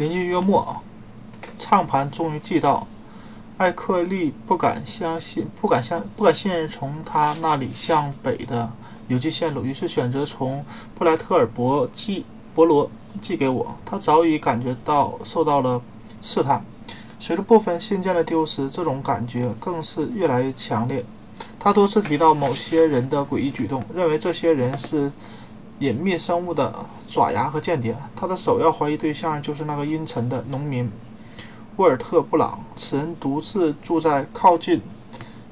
临近月末，唱盘终于寄到。艾克利不敢相信，不敢相，不敢信任从他那里向北的邮寄线路，于是选择从布莱特尔伯寄博罗寄给我。他早已感觉到受到了试探。随着部分信件的丢失，这种感觉更是越来越强烈。他多次提到某些人的诡异举动，认为这些人是隐秘生物的爪牙和间谍。他的首要怀疑对象就是那个阴沉的农民沃尔特·布朗。此人独自住在靠近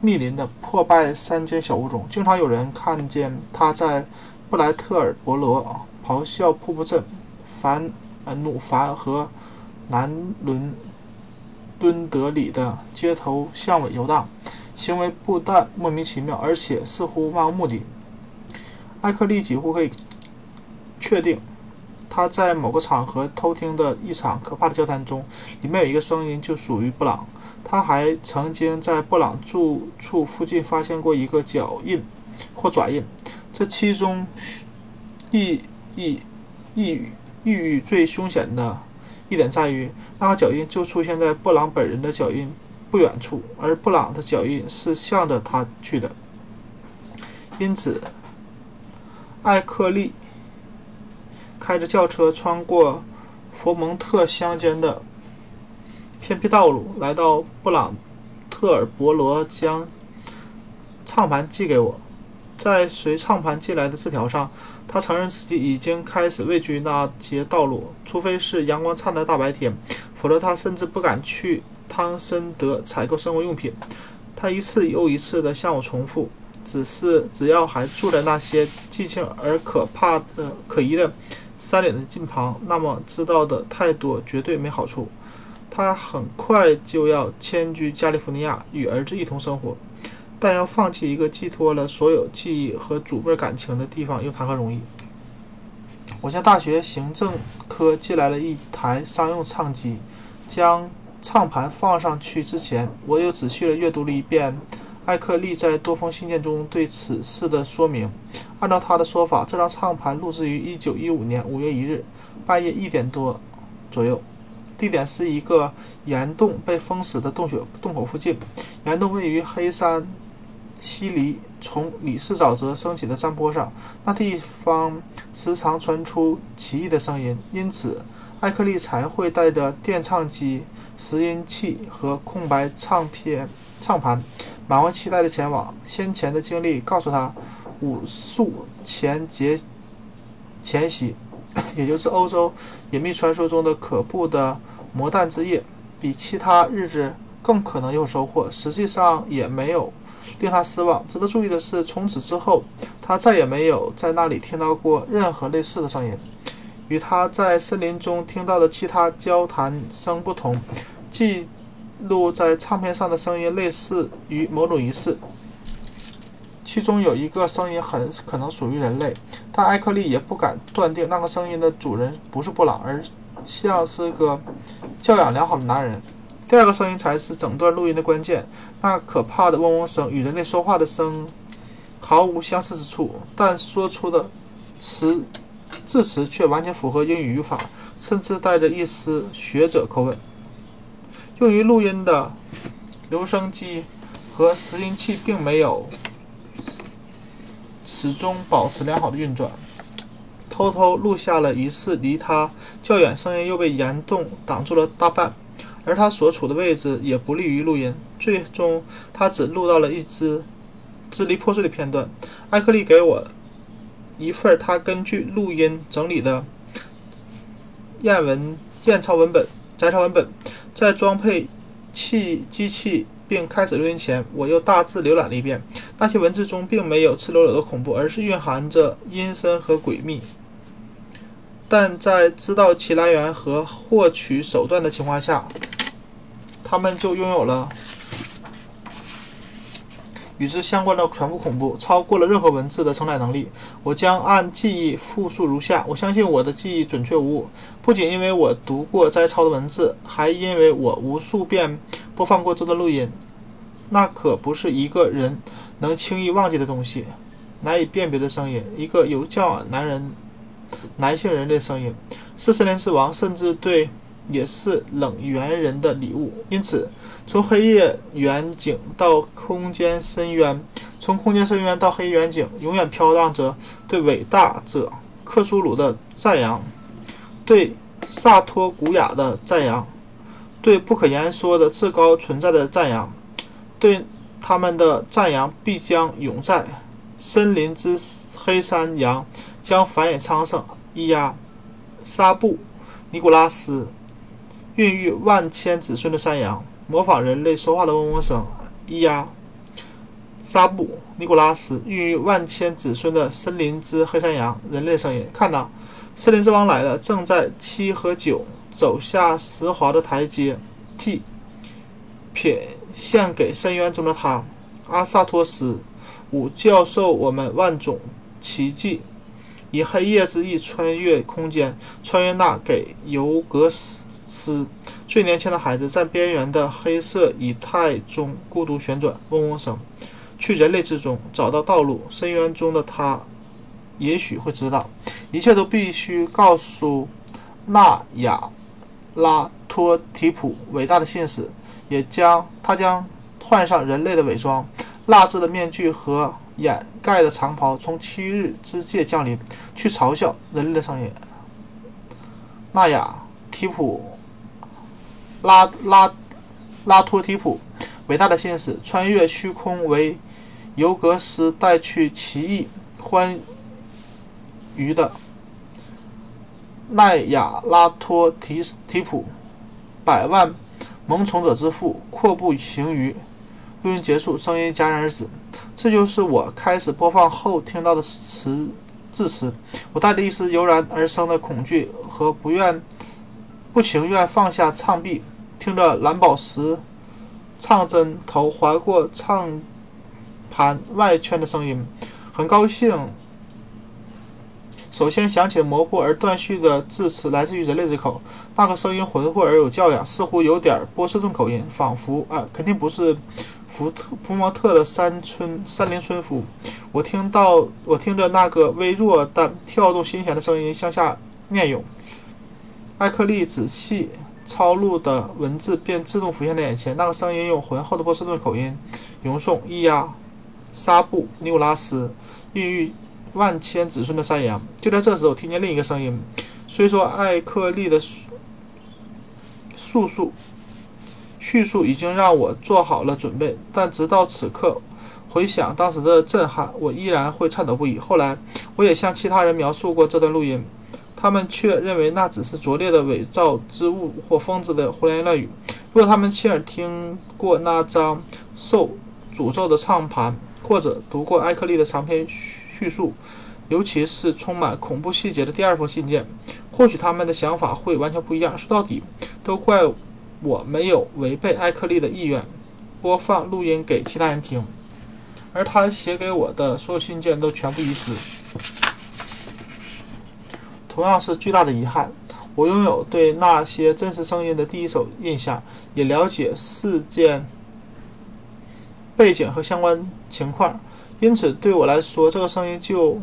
密林的破败山间小屋中，经常有人看见他在布莱特尔伯罗、咆哮瀑布镇、凡呃努凡和南伦。敦德里的街头巷尾游荡，行为不但莫名其妙，而且似乎漫无目的。艾克利几乎可以确定，他在某个场合偷听的一场可怕的交谈中，里面有一个声音就属于布朗。他还曾经在布朗住处附近发现过一个脚印或爪印，这其中意意意意欲最凶险的。一点在于，那个脚印就出现在布朗本人的脚印不远处，而布朗的脚印是向着他去的。因此，艾克利开着轿车穿过佛蒙特乡间的偏僻道路，来到布朗特尔伯罗，将唱盘寄给我。在随唱盘寄来的字条上。他承认自己已经开始畏惧那些道路，除非是阳光灿烂的大白天，否则他甚至不敢去汤森德采购生活用品。他一次又一次地向我重复：“只是只要还住在那些寂静而可怕的、可疑的山岭的近旁，那么知道的太多绝对没好处。”他很快就要迁居加利福尼亚，与儿子一同生活。但要放弃一个寄托了所有记忆和祖辈感情的地方，又谈何容易？我向大学行政科寄来了一台商用唱机。将唱盘放上去之前，我又仔细地阅读了一遍艾克利在多封信件中对此事的说明。按照他的说法，这张唱盘录制于1915年5月1日半夜一点多左右，地点是一个岩洞被封死的洞穴洞口附近。岩洞位于黑山。西离从李氏沼泽升起的山坡上，那地方时常传出奇异的声音，因此艾克利才会带着电唱机、拾音器和空白唱片唱盘，满怀期待地前往。先前的经历告诉他，武术前节前夕，也就是欧洲隐秘传说中的可怖的魔弹之夜，比其他日子更可能有收获。实际上也没有。令他失望。值得注意的是，从此之后，他再也没有在那里听到过任何类似的声音。与他在森林中听到的其他交谈声不同，记录在唱片上的声音类似于某种仪式。其中有一个声音很可能属于人类，但艾克利也不敢断定那个声音的主人不是布朗，而像是个教养良好的男人。第二个声音才是整段录音的关键，那可怕的嗡嗡声与人类说话的声毫无相似之处，但说出的词字词却完全符合英语语法，甚至带着一丝学者口吻。用于录音的留声机和拾音器并没有始终保持良好的运转，偷偷录下了一次离他较远，声音又被岩洞挡住了大半。而他所处的位置也不利于录音，最终他只录到了一支支离破碎的片段。艾克利给我一份他根据录音整理的验文验钞文本、摘抄文本。在装配器机器并开始录音前，我又大致浏览了一遍。那些文字中并没有赤裸裸的恐怖，而是蕴含着阴森和诡秘。但在知道其来源和获取手段的情况下，他们就拥有了与之相关的全部恐怖，超过了任何文字的承载能力。我将按记忆复述如下：我相信我的记忆准确无误，不仅因为我读过摘抄的文字，还因为我无数遍播放过这段录音。那可不是一个人能轻易忘记的东西，难以辨别的声音，一个有教男人、男性人类声音，是森林之王，甚至对也是冷猿人的礼物。因此，从黑夜远景到空间深渊，从空间深渊到黑远景，永远飘荡着对伟大者克苏鲁的赞扬，对萨托古雅的赞扬，对不可言说的至高存在的赞扬，对他们的赞扬必将永在。森林之黑山羊将繁衍昌盛。伊亚沙布尼古拉斯，孕育万千子孙的山羊，模仿人类说话的嗡嗡声。咿呀。纱布尼古拉斯，孕育万千子孙的森林之黑山羊，人类声音。看呐，森林之王来了，正在七和九走下石滑的台阶，即品献给深渊中的他，阿萨托斯。五教授我们万种奇迹。以黑夜之翼穿越空间，穿越那给尤格斯最年轻的孩子在边缘的黑色以太中孤独旋转，嗡嗡声，去人类之中找到道路。深渊中的他也许会知道，一切都必须告诉纳亚拉托提普伟大的信使，也将他将换上人类的伪装，蜡制的面具和。掩盖的长袍从七日之界降临，去嘲笑人类的声音。纳雅提普拉拉拉托提普，伟大的信使，穿越虚空为尤格斯带去奇异欢愉的奈亚拉托提提普，百万萌宠者之父，阔步行于。录音结束，声音戛然而止。这就是我开始播放后听到的词字词。我带着一丝油然而生的恐惧和不愿、不情愿放下唱臂，听着蓝宝石唱针头划过唱盘外圈的声音，很高兴。首先响起模糊而断续的字词来自于人类之口，那个声音浑厚而有教养，似乎有点波士顿口音，仿佛啊，肯定不是。福特福摩特的山村山林村夫，我听到我听着那个微弱但跳动心弦的声音向下念咏，艾克利仔细抄录的文字便自动浮现在眼前。那个声音用浑厚的波士顿口音吟诵：伊亚沙布尼古拉斯，孕育万千子孙的山羊。就在这时，我听见另一个声音，虽说艾克利的述述。叙述已经让我做好了准备，但直到此刻，回想当时的震撼，我依然会颤抖不已。后来，我也向其他人描述过这段录音，他们却认为那只是拙劣的伪造之物或疯子的胡言乱语。如果他们亲耳听过那张受诅咒的唱盘，或者读过艾克利的长篇叙述，尤其是充满恐怖细节的第二封信件，或许他们的想法会完全不一样。说到底，都怪。我没有违背艾克利的意愿，播放录音给其他人听，而他写给我的所有信件都全部遗失。同样是巨大的遗憾。我拥有对那些真实声音的第一手印象，也了解事件背景和相关情况，因此对我来说，这个声音就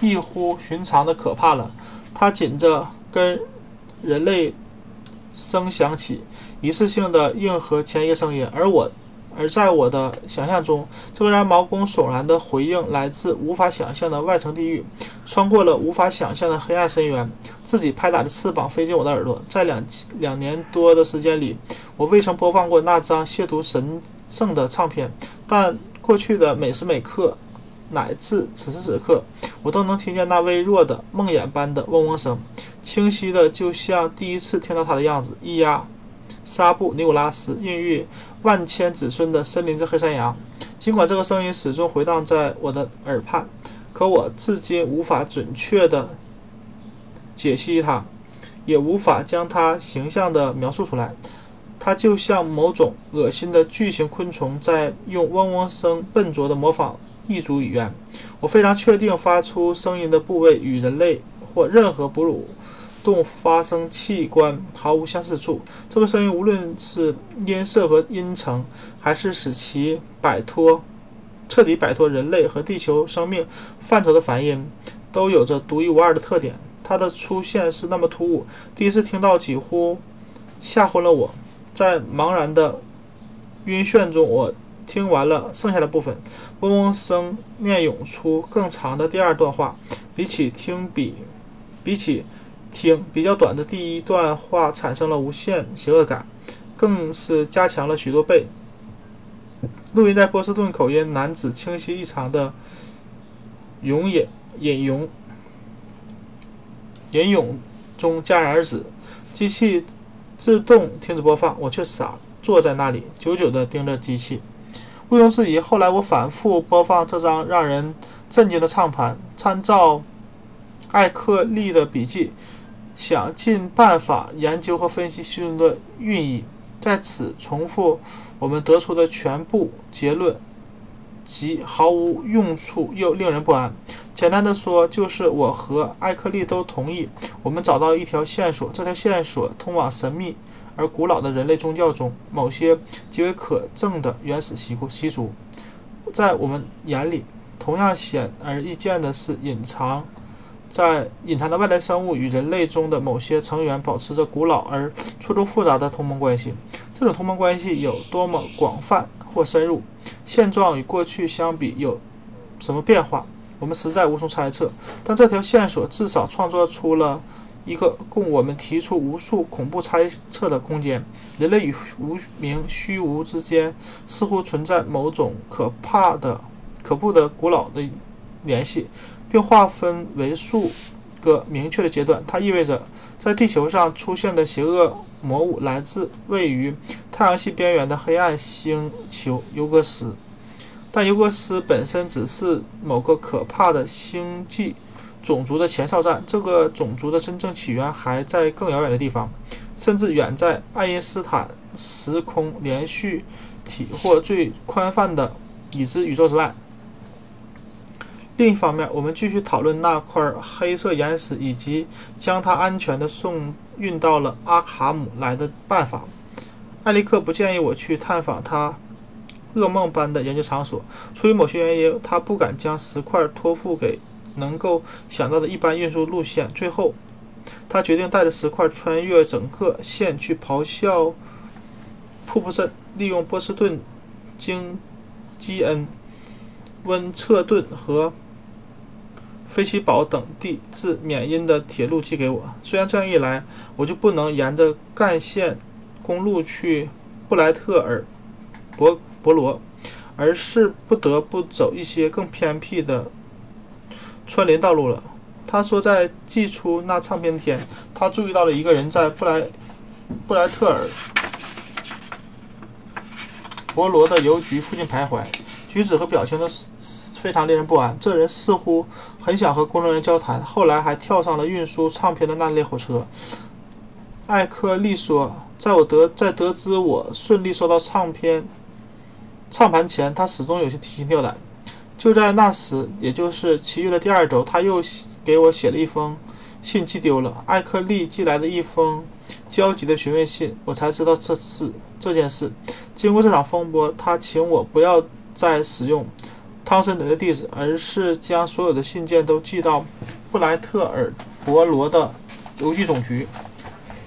异乎寻常的可怕了。它紧着跟人类。声响起，一次性的应和前一个声音，而我，而在我的想象中，这个让毛骨悚然的回应来自无法想象的外层地狱，穿过了无法想象的黑暗深渊，自己拍打着翅膀飞进我的耳朵。在两两年多的时间里，我未曾播放过那张亵渎神圣的唱片，但过去的每时每刻，乃至此时此刻，我都能听见那微弱的梦魇般的嗡嗡声。清晰的，就像第一次听到它的样子。咿呀沙布尼古拉斯，孕育万千子孙的森林之黑山羊。尽管这个声音始终回荡在我的耳畔，可我至今无法准确的解析它，也无法将它形象的描述出来。它就像某种恶心的巨型昆虫，在用嗡嗡声笨拙的模仿异族语言。我非常确定，发出声音的部位与人类或任何哺乳。动发生器官毫无相似处。这个声音，无论是音色和音程，还是使其摆脱、彻底摆脱人类和地球生命范畴的梵音，都有着独一无二的特点。它它的出现是那么突兀，第一次听到几乎吓昏了我。在茫然的晕眩中，我听完了剩下的部分，嗡嗡声念涌出更长的第二段话，比起听比比起听比较短的第一段话产生了无限邪恶感，更是加强了许多倍。录音在波士顿口音男子清晰异常的咏引引咏引咏中戛然而止，机器。自动停止播放，我却傻坐在那里，久久地盯着机器。毋庸置疑，后来我反复播放这张让人震惊的唱盘，参照艾克利的笔记，想尽办法研究和分析其中的寓意。在此重复我们得出的全部结论，即毫无用处又令人不安。简单的说，就是我和艾克利都同意，我们找到一条线索。这条线索通往神秘而古老的人类宗教中某些极为可证的原始习习俗。在我们眼里，同样显而易见的是，隐藏在隐藏的外来生物与人类中的某些成员保持着古老而错综复杂的同盟关系。这种同盟关系有多么广泛或深入？现状与过去相比有什么变化？我们实在无从猜测，但这条线索至少创作出了一个供我们提出无数恐怖猜测的空间。人类与无名虚无之间似乎存在某种可怕的、可怖的古老的联系，并划分为数个明确的阶段。它意味着，在地球上出现的邪恶魔物来自位于太阳系边缘的黑暗星球尤格斯。但尤格斯本身只是某个可怕的星际种族的前哨站，这个种族的真正起源还在更遥远的地方，甚至远在爱因斯坦时空连续体或最宽泛的已知宇宙之外。另一方面，我们继续讨论那块黑色岩石以及将它安全地送运到了阿卡姆来的办法。艾利克不建议我去探访他。噩梦般的研究场所，出于某些原因，他不敢将石块托付给能够想到的一般运输路线。最后，他决定带着石块穿越整个县去咆哮瀑布镇，利用波士顿、经基恩、温彻顿和菲奇堡等地至缅因的铁路寄给我。虽然这样一来，我就不能沿着干线公路去布莱特尔伯。博罗，而是不得不走一些更偏僻的穿林道路了。他说，在寄出那唱片天，他注意到了一个人在布莱布莱特尔博罗的邮局附近徘徊，举止和表情都非常令人不安。这人似乎很想和工作人员交谈，后来还跳上了运输唱片的那列火车。艾克利说，在我得在得知我顺利收到唱片。唱盘前，他始终有些提心吊胆。就在那时，也就是七月的第二周，他又给我写了一封信，寄丢了。艾克利寄来的一封焦急的询问信，我才知道这次这件事。经过这场风波，他请我不要再使用汤森德的地址，而是将所有的信件都寄到布莱特尔伯罗的邮局总局。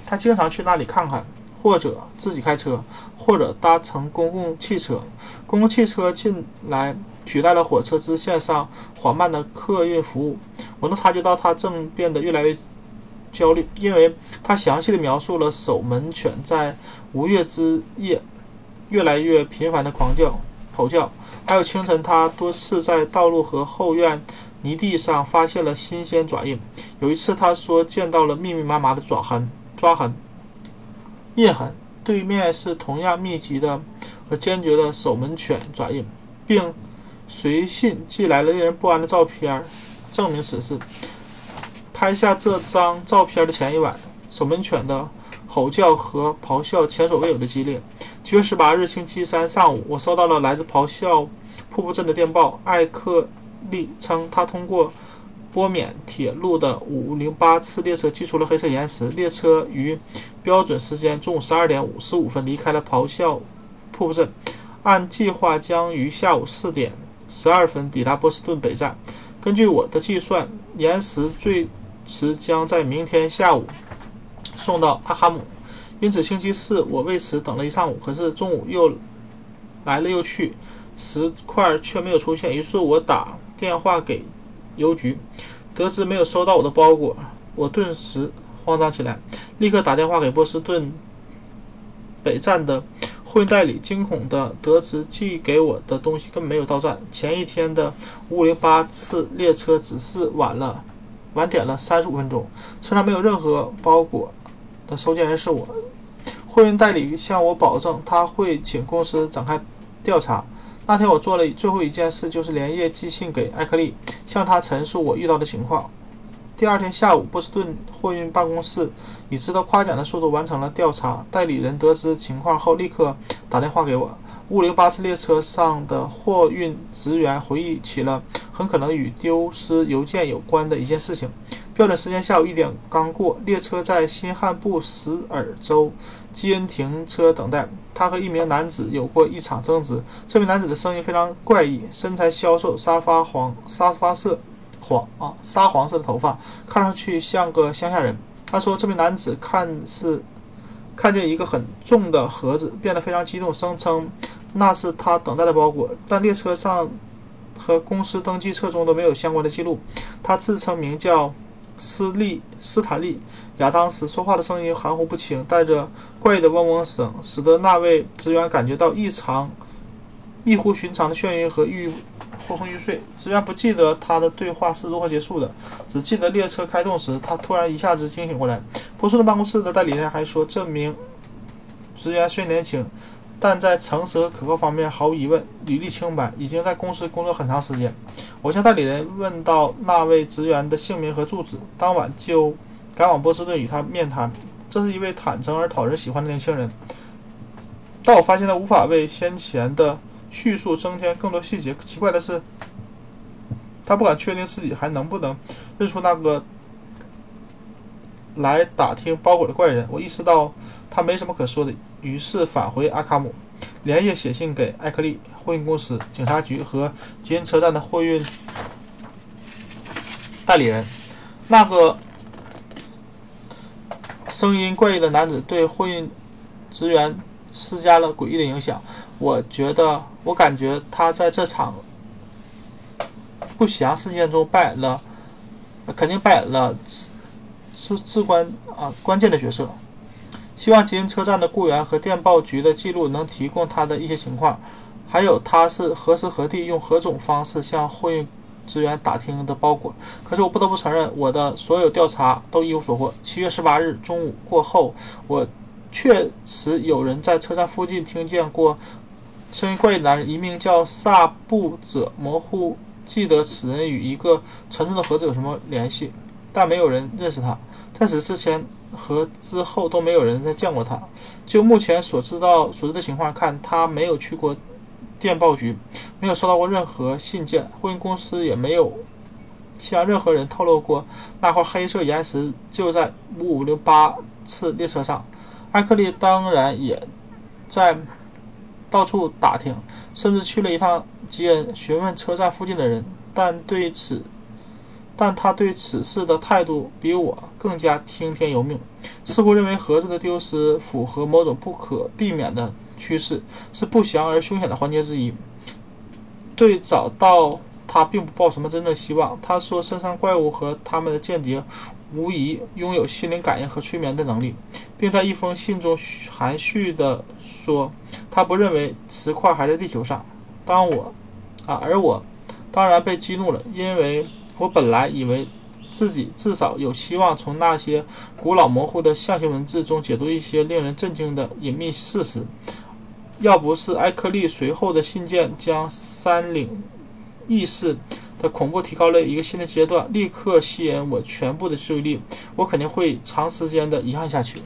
他经常去那里看看。或者自己开车，或者搭乘公共汽车。公共汽车近来取代了火车支线上缓慢的客运服务。我能察觉到他正变得越来越焦虑，因为他详细的描述了守门犬在无月之夜越来越频繁的狂叫、吼叫，还有清晨他多次在道路和后院泥地上发现了新鲜爪印。有一次，他说见到了密密麻麻的爪痕、抓痕。印痕对面是同样密集的和坚决的守门犬爪印，并随信寄来了令人不安的照片，证明此事。拍下这张照片的前一晚，守门犬的吼叫和咆哮前所未有的激烈。七月十八日星期三上午，我收到了来自咆哮瀑布镇的电报。艾克利称，他通过。波缅铁路的五零八次列车寄出了黑色岩石。列车于标准时间中午十二点五十五分离开了咆哮瀑布镇，按计划将于下午四点十二分抵达波士顿北站。根据我的计算，岩石最迟将在明天下午送到阿哈姆，因此星期四我为此等了一上午。可是中午又来了又去，石块却没有出现。于是我打电话给邮局，得知没有收到我的包裹，我顿时慌张起来，立刻打电话给波士顿北站的。货运代理惊恐地得知，寄给我的东西根本没有到站。前一天的508次列车只是晚了，晚点了三十五分钟。车上没有任何包裹的收件人是我。货运代理向我保证，他会请公司展开调查。那天我做了最后一件事，就是连夜寄信给艾克利，向他陈述我遇到的情况。第二天下午，波士顿货运办公室以值得夸奖的速度完成了调查。代理人得知情况后，立刻打电话给我。物流巴士列车上的货运职员回忆起了很可能与丢失邮件有关的一件事情。标准时间下午一点刚过，列车在新罕布什尔州基恩停车等待。他和一名男子有过一场争执。这名男子的声音非常怪异，身材消瘦，沙发黄沙发色。黄啊，沙黄色的头发，看上去像个乡下人。他说，这名男子看似看见一个很重的盒子，变得非常激动，声称那是他等待的包裹。但列车上和公司登记册中都没有相关的记录。他自称名叫斯利斯坦利亚当斯，说话的声音含糊不清，带着怪异的嗡嗡声，使得那位职员感觉到异常异乎寻常的眩晕和欲。昏昏欲睡，职员不记得他的对话是如何结束的，只记得列车开动时，他突然一下子惊醒过来。波士顿办公室的代理人还说，这名职员虽年轻，但在诚实和可靠方面毫无疑问，履历清白，已经在公司工作很长时间。我向代理人问到那位职员的姓名和住址，当晚就赶往波士顿与他面谈。这是一位坦诚而讨人喜欢的年轻人，但我发现他无法为先前的。叙述增添更多细节。奇怪的是，他不敢确定自己还能不能认出那个来打听包裹的怪人。我意识到他没什么可说的，于是返回阿卡姆，连夜写信给艾克利货运公司、警察局和吉恩车站的货运代理人。那个声音怪异的男子对货运职员施加了诡异的影响。我觉得。我感觉他在这场不祥事件中扮演了，肯定扮演了是至关啊关键的角色。希望吉恩车站的雇员和电报局的记录能提供他的一些情况，还有他是何时何地用何种方式向货运职员打听的包裹。可是我不得不承认，我的所有调查都一无所获。七月十八日中午过后，我确实有人在车站附近听见过。声音怪异的男人，一名叫萨布者，模糊记得此人与一个沉重的盒子有什么联系，但没有人认识他。在此之前和之后都没有人再见过他。就目前所知道所知的情况看，他没有去过电报局，没有收到过任何信件，货运公司也没有向任何人透露过那块黑色岩石就在五五六八次列车上。艾克利当然也在。到处打听，甚至去了一趟吉恩，询问车站附近的人。但对此，但他对此事的态度比我更加听天由命，似乎认为盒子的丢失符合某种不可避免的趋势，是不祥而凶险的环节之一。对找到他并不抱什么真正希望。他说，身上怪物和他们的间谍。无疑拥有心灵感应和催眠的能力，并在一封信中含蓄地说，他不认为磁块还在地球上。当我，啊，而我当然被激怒了，因为我本来以为自己至少有希望从那些古老模糊的象形文字中解读一些令人震惊的隐秘事实。要不是埃克利随后的信件将山岭意识。的恐怖提高了一个新的阶段，立刻吸引我全部的注意力，我肯定会长时间的遗憾下去。